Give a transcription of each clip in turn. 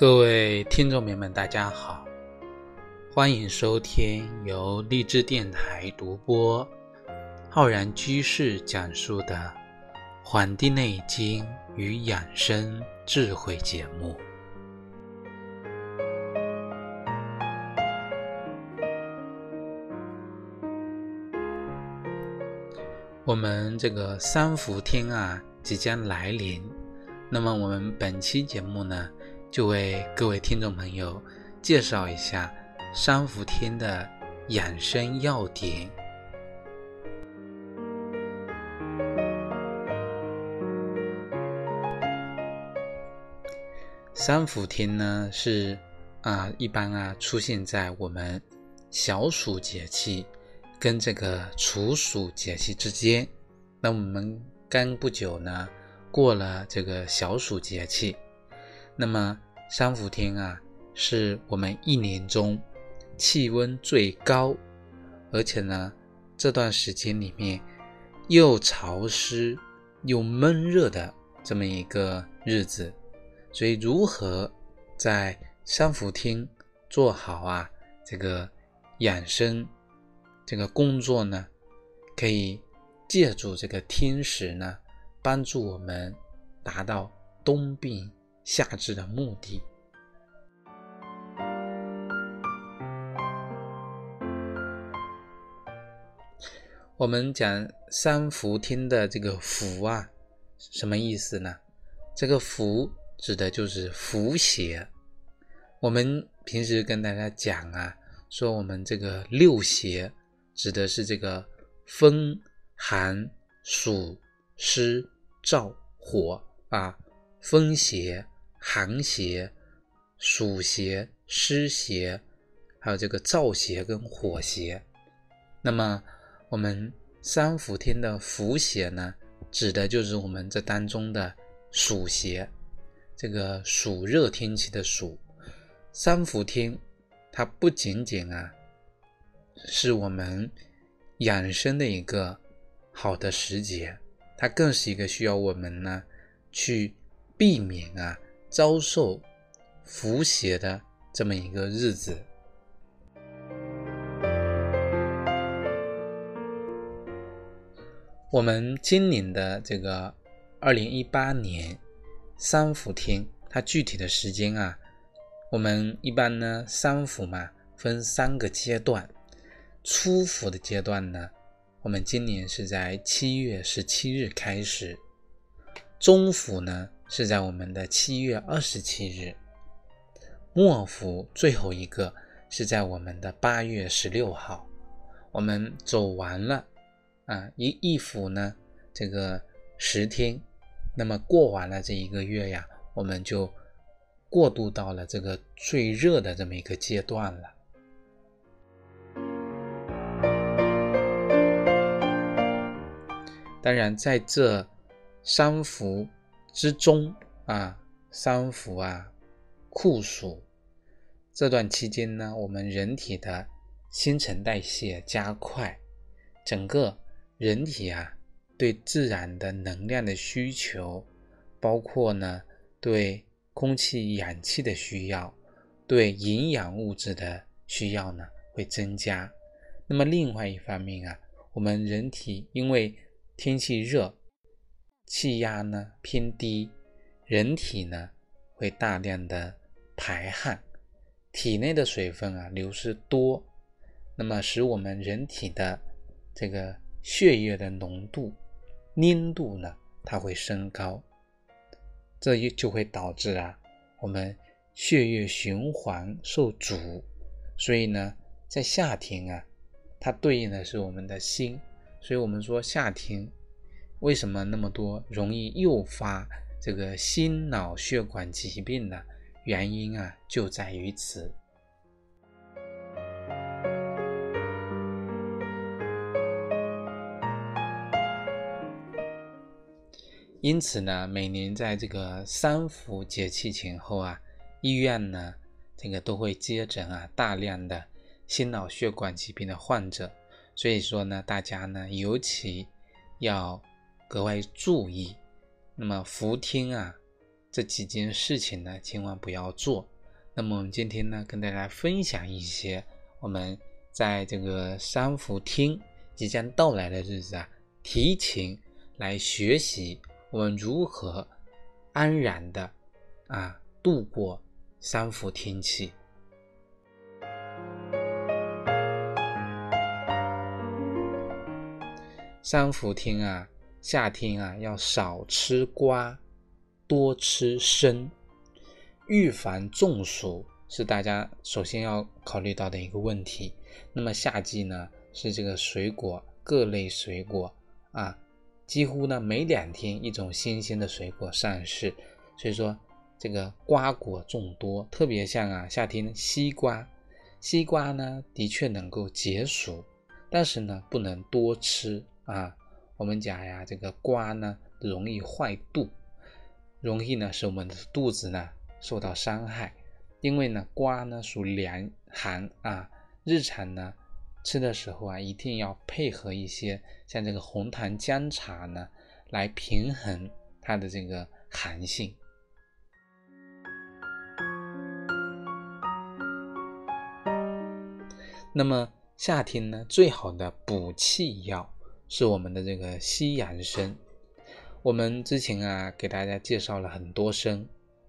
各位听众朋友们，大家好，欢迎收听由荔枝电台独播、浩然居士讲述的《黄帝内经与养生智慧》节目。我们这个三伏天啊即将来临，那么我们本期节目呢？就为各位听众朋友介绍一下三伏天的养生要点。三伏天呢是啊，一般啊出现在我们小暑节气跟这个处暑节气之间。那我们刚不久呢过了这个小暑节气。那么三伏天啊，是我们一年中气温最高，而且呢这段时间里面又潮湿又闷热的这么一个日子，所以如何在三伏天做好啊这个养生这个工作呢？可以借助这个天时呢，帮助我们达到冬病。夏至的目的，我们讲三伏天的这个伏啊，什么意思呢？这个伏指的就是伏邪。我们平时跟大家讲啊，说我们这个六邪指的是这个风、寒、暑、湿、燥、火啊，风邪。寒邪、暑邪、湿邪，还有这个燥邪跟火邪。那么，我们三伏天的伏邪呢，指的就是我们这当中的暑邪。这个暑热天气的暑，三伏天，它不仅仅啊，是我们养生的一个好的时节，它更是一个需要我们呢去避免啊。遭受伏邪的这么一个日子，我们今年的这个二零一八年三伏天，它具体的时间啊，我们一般呢三伏嘛分三个阶段，初伏的阶段呢，我们今年是在七月十七日开始，中伏呢。是在我们的七月二十七日，末伏最后一个是在我们的八月十六号，我们走完了啊一一伏呢，这个十天，那么过完了这一个月呀，我们就过渡到了这个最热的这么一个阶段了。当然，在这三伏。之中啊，三伏啊，酷暑这段期间呢，我们人体的新陈代谢加快，整个人体啊，对自然的能量的需求，包括呢，对空气氧气的需要，对营养物质的需要呢，会增加。那么另外一方面啊，我们人体因为天气热。气压呢偏低，人体呢会大量的排汗，体内的水分啊流失多，那么使我们人体的这个血液的浓度、粘度呢它会升高，这也就会导致啊我们血液循环受阻，所以呢在夏天啊，它对应的是我们的心，所以我们说夏天。为什么那么多容易诱发这个心脑血管疾病呢？原因啊就在于此。因此呢，每年在这个三伏节气前后啊，医院呢这个都会接诊啊大量的心脑血管疾病的患者，所以说呢，大家呢尤其要。格外注意，那么伏天啊，这几件事情呢，千万不要做。那么我们今天呢，跟大家分享一些我们在这个三伏天即将到来的日子啊，提前来学习我们如何安然的啊度过三伏天气。三伏天啊，夏天啊，要少吃瓜，多吃生，预防中暑是大家首先要考虑到的一个问题。那么夏季呢，是这个水果各类水果啊，几乎呢每两天一种新鲜的水果上市，所以说这个瓜果众多，特别像啊夏天西瓜，西瓜呢的确能够解暑，但是呢不能多吃。啊，我们讲呀，这个瓜呢容易坏肚，容易呢使我们的肚子呢受到伤害。因为呢瓜呢属凉寒啊，日常呢吃的时候啊一定要配合一些像这个红糖姜茶呢来平衡它的这个寒性。那么夏天呢最好的补气药。是我们的这个西洋参，我们之前啊给大家介绍了很多参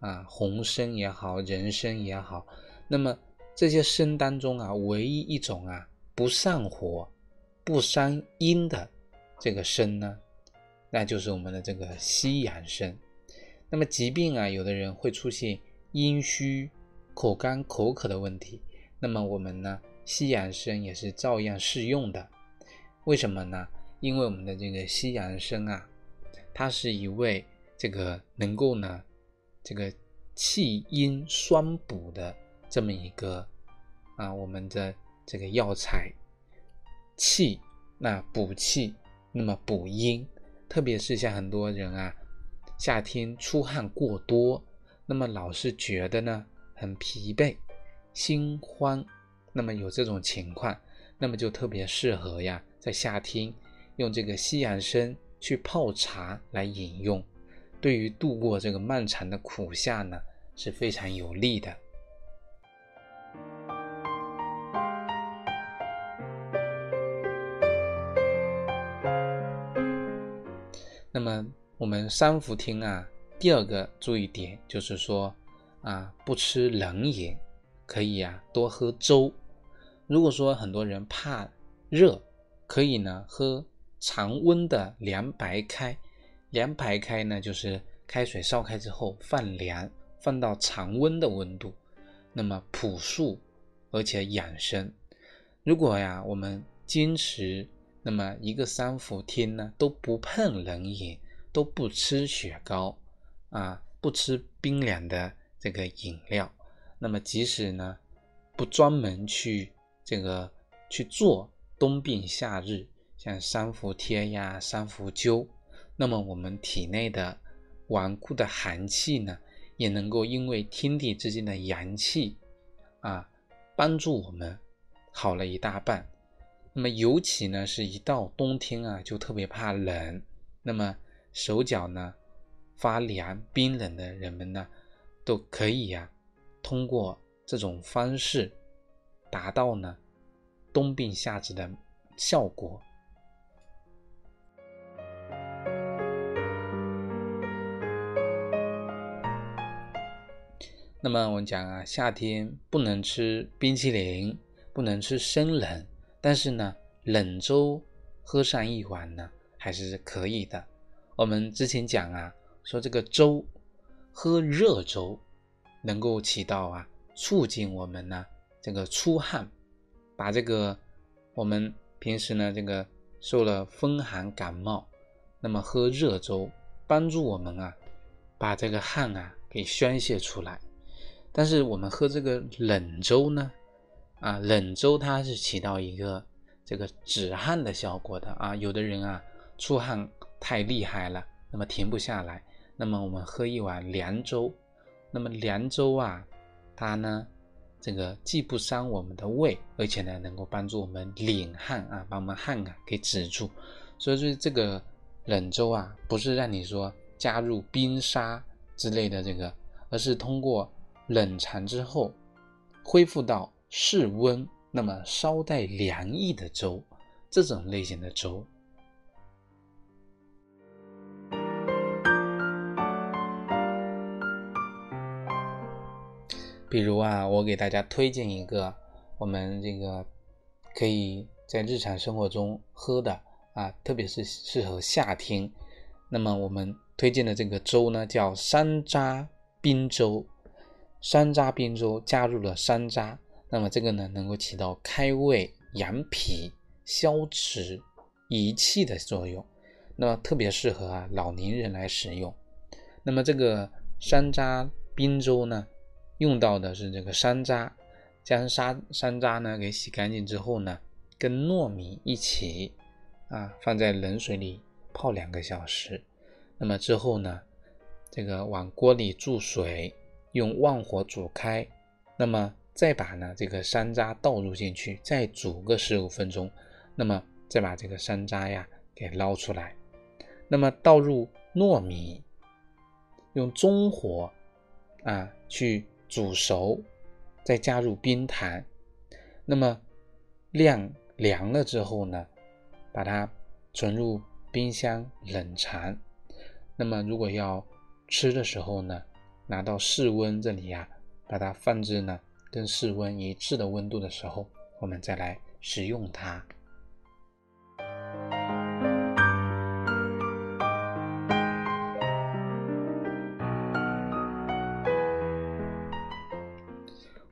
啊，红参也好，人参也好，那么这些参当中啊，唯一一种啊不上火、不伤阴的这个参呢，那就是我们的这个西洋参。那么疾病啊，有的人会出现阴虚、口干口渴的问题，那么我们呢，西洋参也是照样适用的。为什么呢？因为我们的这个西洋参啊，它是一味这个能够呢，这个气阴双补的这么一个啊，我们的这个药材，气那补气，那么补阴，特别是像很多人啊，夏天出汗过多，那么老是觉得呢很疲惫、心慌，那么有这种情况，那么就特别适合呀，在夏天。用这个西洋参去泡茶来饮用，对于度过这个漫长的苦夏呢是非常有利的。那么我们三伏天啊，第二个注意点就是说啊，不吃冷饮，可以啊多喝粥。如果说很多人怕热，可以呢喝。常温的凉白开，凉白开呢，就是开水烧开之后放凉，放到常温的温度，那么朴素而且养生。如果呀，我们坚持，那么一个三伏天呢，都不碰冷饮，都不吃雪糕啊，不吃冰凉的这个饮料，那么即使呢，不专门去这个去做冬病夏日。像三伏贴呀、三伏灸，那么我们体内的顽固的寒气呢，也能够因为天地之间的阳气啊，帮助我们好了一大半。那么尤其呢，是一到冬天啊，就特别怕冷，那么手脚呢发凉、冰冷的人们呢，都可以呀，通过这种方式达到呢冬病夏治的效果。那么我们讲啊，夏天不能吃冰淇淋，不能吃生冷，但是呢，冷粥喝上一碗呢，还是可以的。我们之前讲啊，说这个粥，喝热粥，能够起到啊，促进我们呢这个出汗，把这个我们平时呢这个受了风寒感冒，那么喝热粥，帮助我们啊，把这个汗啊给宣泄出来。但是我们喝这个冷粥呢，啊，冷粥它是起到一个这个止汗的效果的啊。有的人啊出汗太厉害了，那么停不下来，那么我们喝一碗凉粥，那么凉粥啊，它呢这个既不伤我们的胃，而且呢能够帮助我们敛汗啊，把我们汗啊给止住。所以说这个冷粥啊，不是让你说加入冰沙之类的这个，而是通过冷藏之后恢复到室温，那么稍带凉意的粥，这种类型的粥。比如啊，我给大家推荐一个我们这个可以在日常生活中喝的啊，特别是适合夏天。那么我们推荐的这个粥呢，叫山楂冰粥。山楂冰粥加入了山楂，那么这个呢，能够起到开胃、养脾、消食、益气的作用。那么特别适合啊老年人来食用。那么这个山楂冰粥呢？用到的是这个山楂，将山山楂呢给洗干净之后呢，跟糯米一起啊放在冷水里泡两个小时。那么之后呢，这个往锅里注水，用旺火煮开。那么再把呢这个山楂倒入进去，再煮个十五分钟。那么再把这个山楂呀给捞出来。那么倒入糯米，用中火啊去。煮熟，再加入冰糖，那么晾凉了之后呢，把它存入冰箱冷藏。那么如果要吃的时候呢，拿到室温这里呀，把它放置呢跟室温一致的温度的时候，我们再来食用它。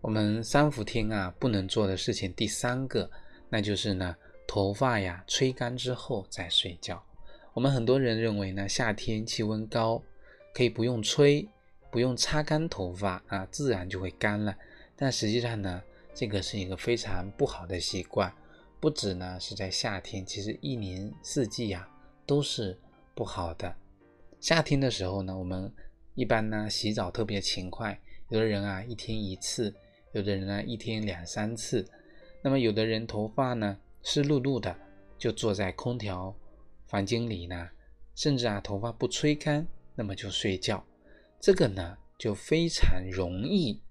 我们三伏天啊，不能做的事情第三个，那就是呢，头发呀吹干之后再睡觉。我们很多人认为呢，夏天气温高，可以不用吹，不用擦干头发啊，自然就会干了。但实际上呢，这个是一个非常不好的习惯。不止呢是在夏天，其实一年四季呀都是不好的。夏天的时候呢，我们一般呢洗澡特别勤快，有的人啊一天一次。有的人呢，一天两三次；那么有的人头发呢湿漉漉的，就坐在空调房间里呢，甚至啊头发不吹干，那么就睡觉。这个呢就非常容易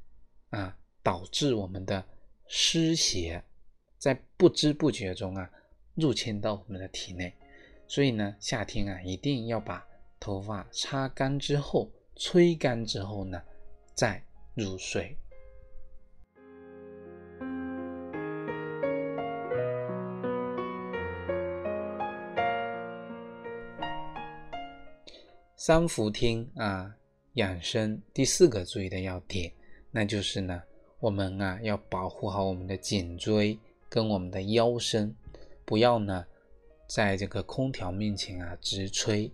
啊导致我们的湿邪在不知不觉中啊入侵到我们的体内。所以呢，夏天啊一定要把头发擦干之后、吹干之后呢再入睡。三伏天啊，养生第四个注意的要点，那就是呢，我们啊要保护好我们的颈椎跟我们的腰身，不要呢在这个空调面前啊直吹。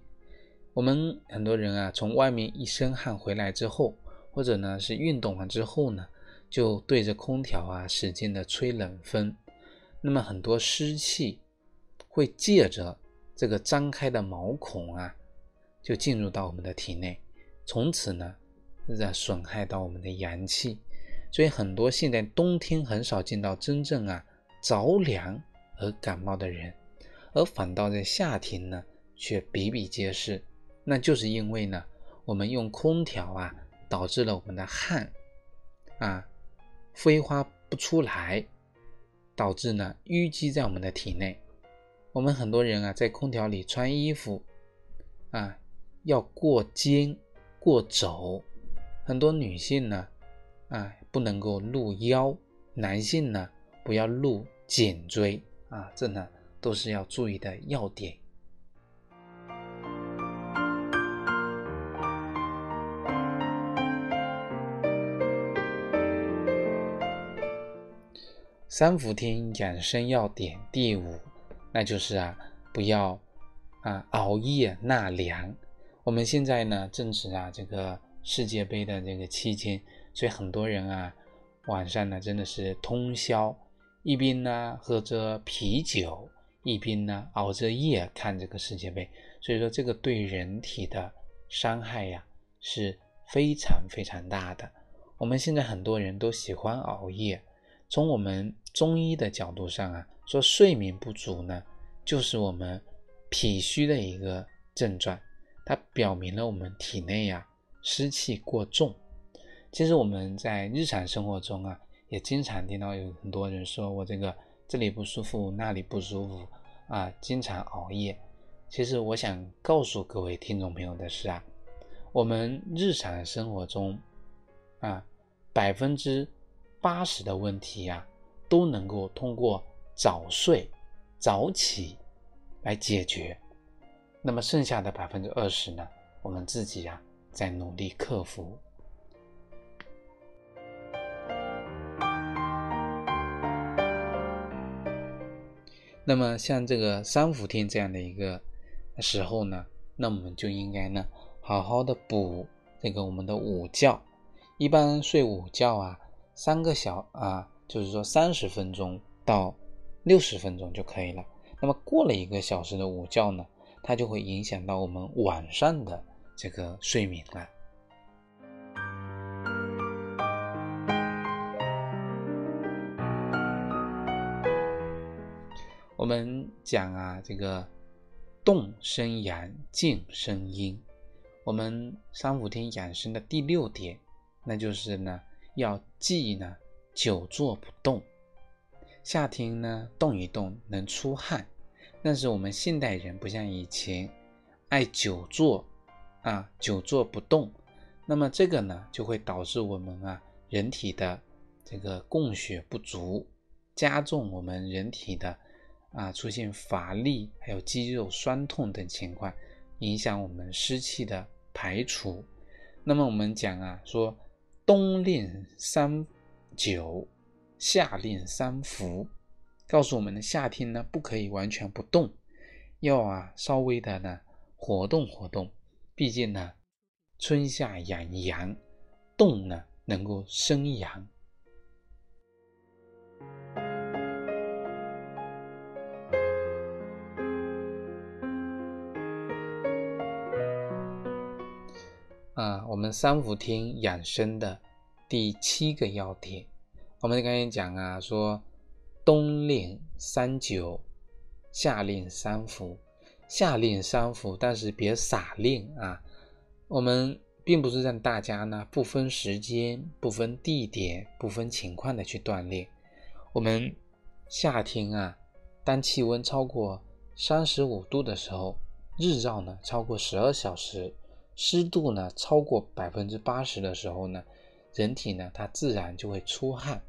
我们很多人啊从外面一身汗回来之后，或者呢是运动完之后呢，就对着空调啊使劲的吹冷风，那么很多湿气会借着这个张开的毛孔啊。就进入到我们的体内，从此呢，在损害到我们的阳气，所以很多现在冬天很少见到真正啊着凉而感冒的人，而反倒在夏天呢却比比皆是。那就是因为呢，我们用空调啊，导致了我们的汗啊挥发不出来，导致呢淤积在我们的体内。我们很多人啊，在空调里穿衣服啊。要过肩、过肘，很多女性呢，啊，不能够露腰；男性呢，不要露颈椎啊，这呢都是要注意的要点。三伏天养生要点第五，那就是啊，不要啊熬夜纳凉。我们现在呢正值啊这个世界杯的这个期间，所以很多人啊晚上呢真的是通宵，一边呢喝着啤酒，一边呢熬着夜看这个世界杯。所以说这个对人体的伤害呀是非常非常大的。我们现在很多人都喜欢熬夜，从我们中医的角度上啊，说睡眠不足呢就是我们脾虚的一个症状。它表明了我们体内呀湿气过重。其实我们在日常生活中啊，也经常听到有很多人说我这个这里不舒服，那里不舒服啊，经常熬夜。其实我想告诉各位听众朋友的是啊，我们日常生活中啊，百分之八十的问题呀，都能够通过早睡早起来解决。那么剩下的百分之二十呢，我们自己呀在努力克服。那么像这个三伏天这样的一个时候呢，那我们就应该呢好好的补这个我们的午觉。一般睡午觉啊，三个小啊，就是说三十分钟到六十分钟就可以了。那么过了一个小时的午觉呢，它就会影响到我们晚上的这个睡眠了。我们讲啊，这个动生阳，静生阴。我们三伏天养生的第六点，那就是呢，要忌呢久坐不动。夏天呢，动一动能出汗，但是我们现代人不像以前爱久坐啊，久坐不动。那么这个呢，就会导致我们啊人体的这个供血不足，加重我们人体的。啊，出现乏力，还有肌肉酸痛等情况，影响我们湿气的排除。那么我们讲啊，说冬令三九，夏令三伏，告诉我们的夏天呢不可以完全不动，要啊稍微的呢活动活动。毕竟呢，春夏养阳，动呢能够生阳。啊，我们三伏天养生的第七个要点，我们刚才讲啊，说冬令三九，夏令三伏，夏令三伏，但是别傻令啊。我们并不是让大家呢不分时间、不分地点、不分情况的去锻炼。我们夏天啊，当气温超过三十五度的时候，日照呢超过十二小时。湿度呢超过百分之八十的时候呢，人体呢它自然就会出汗，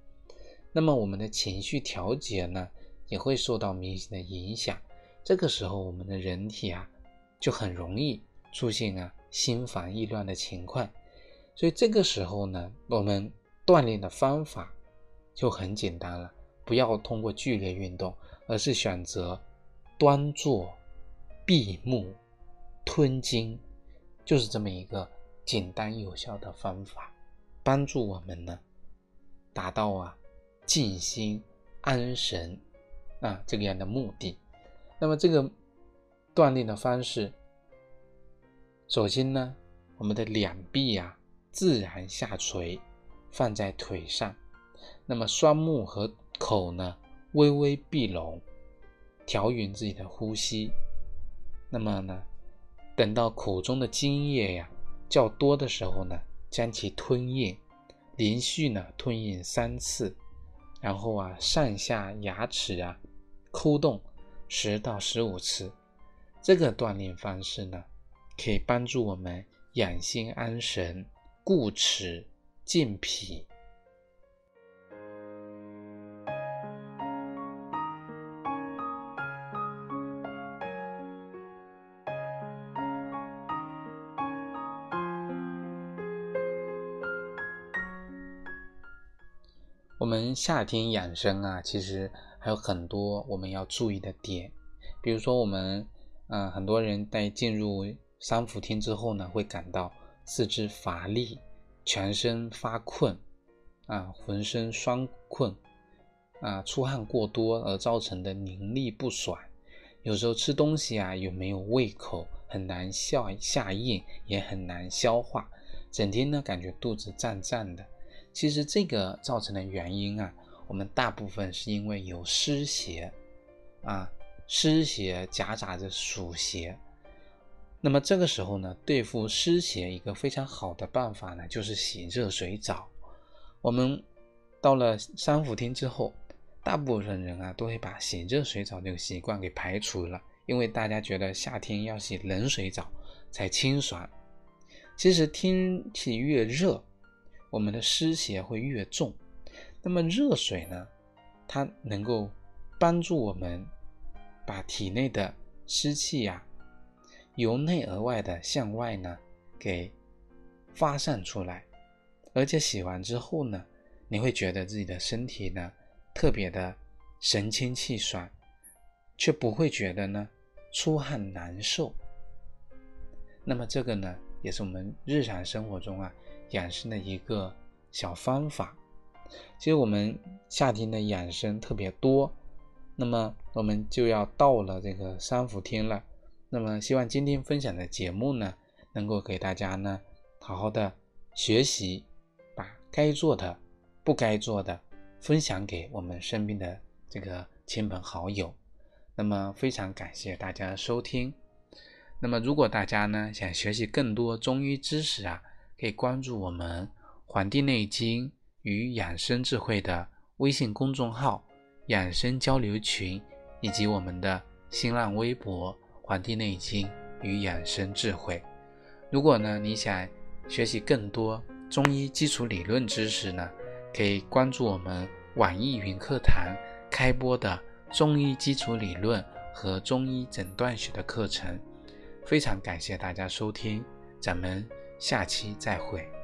那么我们的情绪调节呢也会受到明显的影响。这个时候我们的人体啊就很容易出现啊心烦意乱的情况。所以这个时候呢，我们锻炼的方法就很简单了，不要通过剧烈运动，而是选择端坐、闭目、吞精。就是这么一个简单有效的方法，帮助我们呢达到啊静心安神啊这个样的目的。那么这个锻炼的方式，首先呢，我们的两臂呀自然下垂，放在腿上，那么双目和口呢微微闭拢，调匀自己的呼吸。那么呢。等到口中的津液呀较多的时候呢，将其吞咽，连续呢吞咽三次，然后啊上下牙齿啊抠动十到十五次。这个锻炼方式呢，可以帮助我们养心安神、固齿健脾。我们夏天养生啊，其实还有很多我们要注意的点，比如说我们，嗯，很多人在进入三伏天之后呢，会感到四肢乏力、全身发困，啊，浑身酸困，啊，出汗过多而造成的凝力不爽，有时候吃东西啊又没有胃口，很难下下咽，也很难消化，整天呢感觉肚子胀胀的。其实这个造成的原因啊，我们大部分是因为有湿邪，啊，湿邪夹杂着暑邪。那么这个时候呢，对付湿邪一个非常好的办法呢，就是洗热水澡。我们到了三伏天之后，大部分人啊都会把洗热水澡这个习惯给排除了，因为大家觉得夏天要洗冷水澡才清爽。其实天气越热，我们的湿邪会越重。那么热水呢，它能够帮助我们把体内的湿气呀。由内而外的向外呢，给发散出来，而且洗完之后呢，你会觉得自己的身体呢特别的神清气爽，却不会觉得呢出汗难受。那么这个呢，也是我们日常生活中啊养生的一个小方法。其实我们夏天的养生特别多，那么我们就要到了这个三伏天了。那么，希望今天分享的节目呢，能够给大家呢，好好的学习，把该做的、不该做的分享给我们身边的这个亲朋好友。那么，非常感谢大家收听。那么，如果大家呢想学习更多中医知识啊，可以关注我们《黄帝内经与养生智慧》的微信公众号、养生交流群，以及我们的新浪微博。《黄帝内经与养生智慧》，如果呢你想学习更多中医基础理论知识呢，可以关注我们网易云课堂开播的中医基础理论和中医诊断学的课程。非常感谢大家收听，咱们下期再会。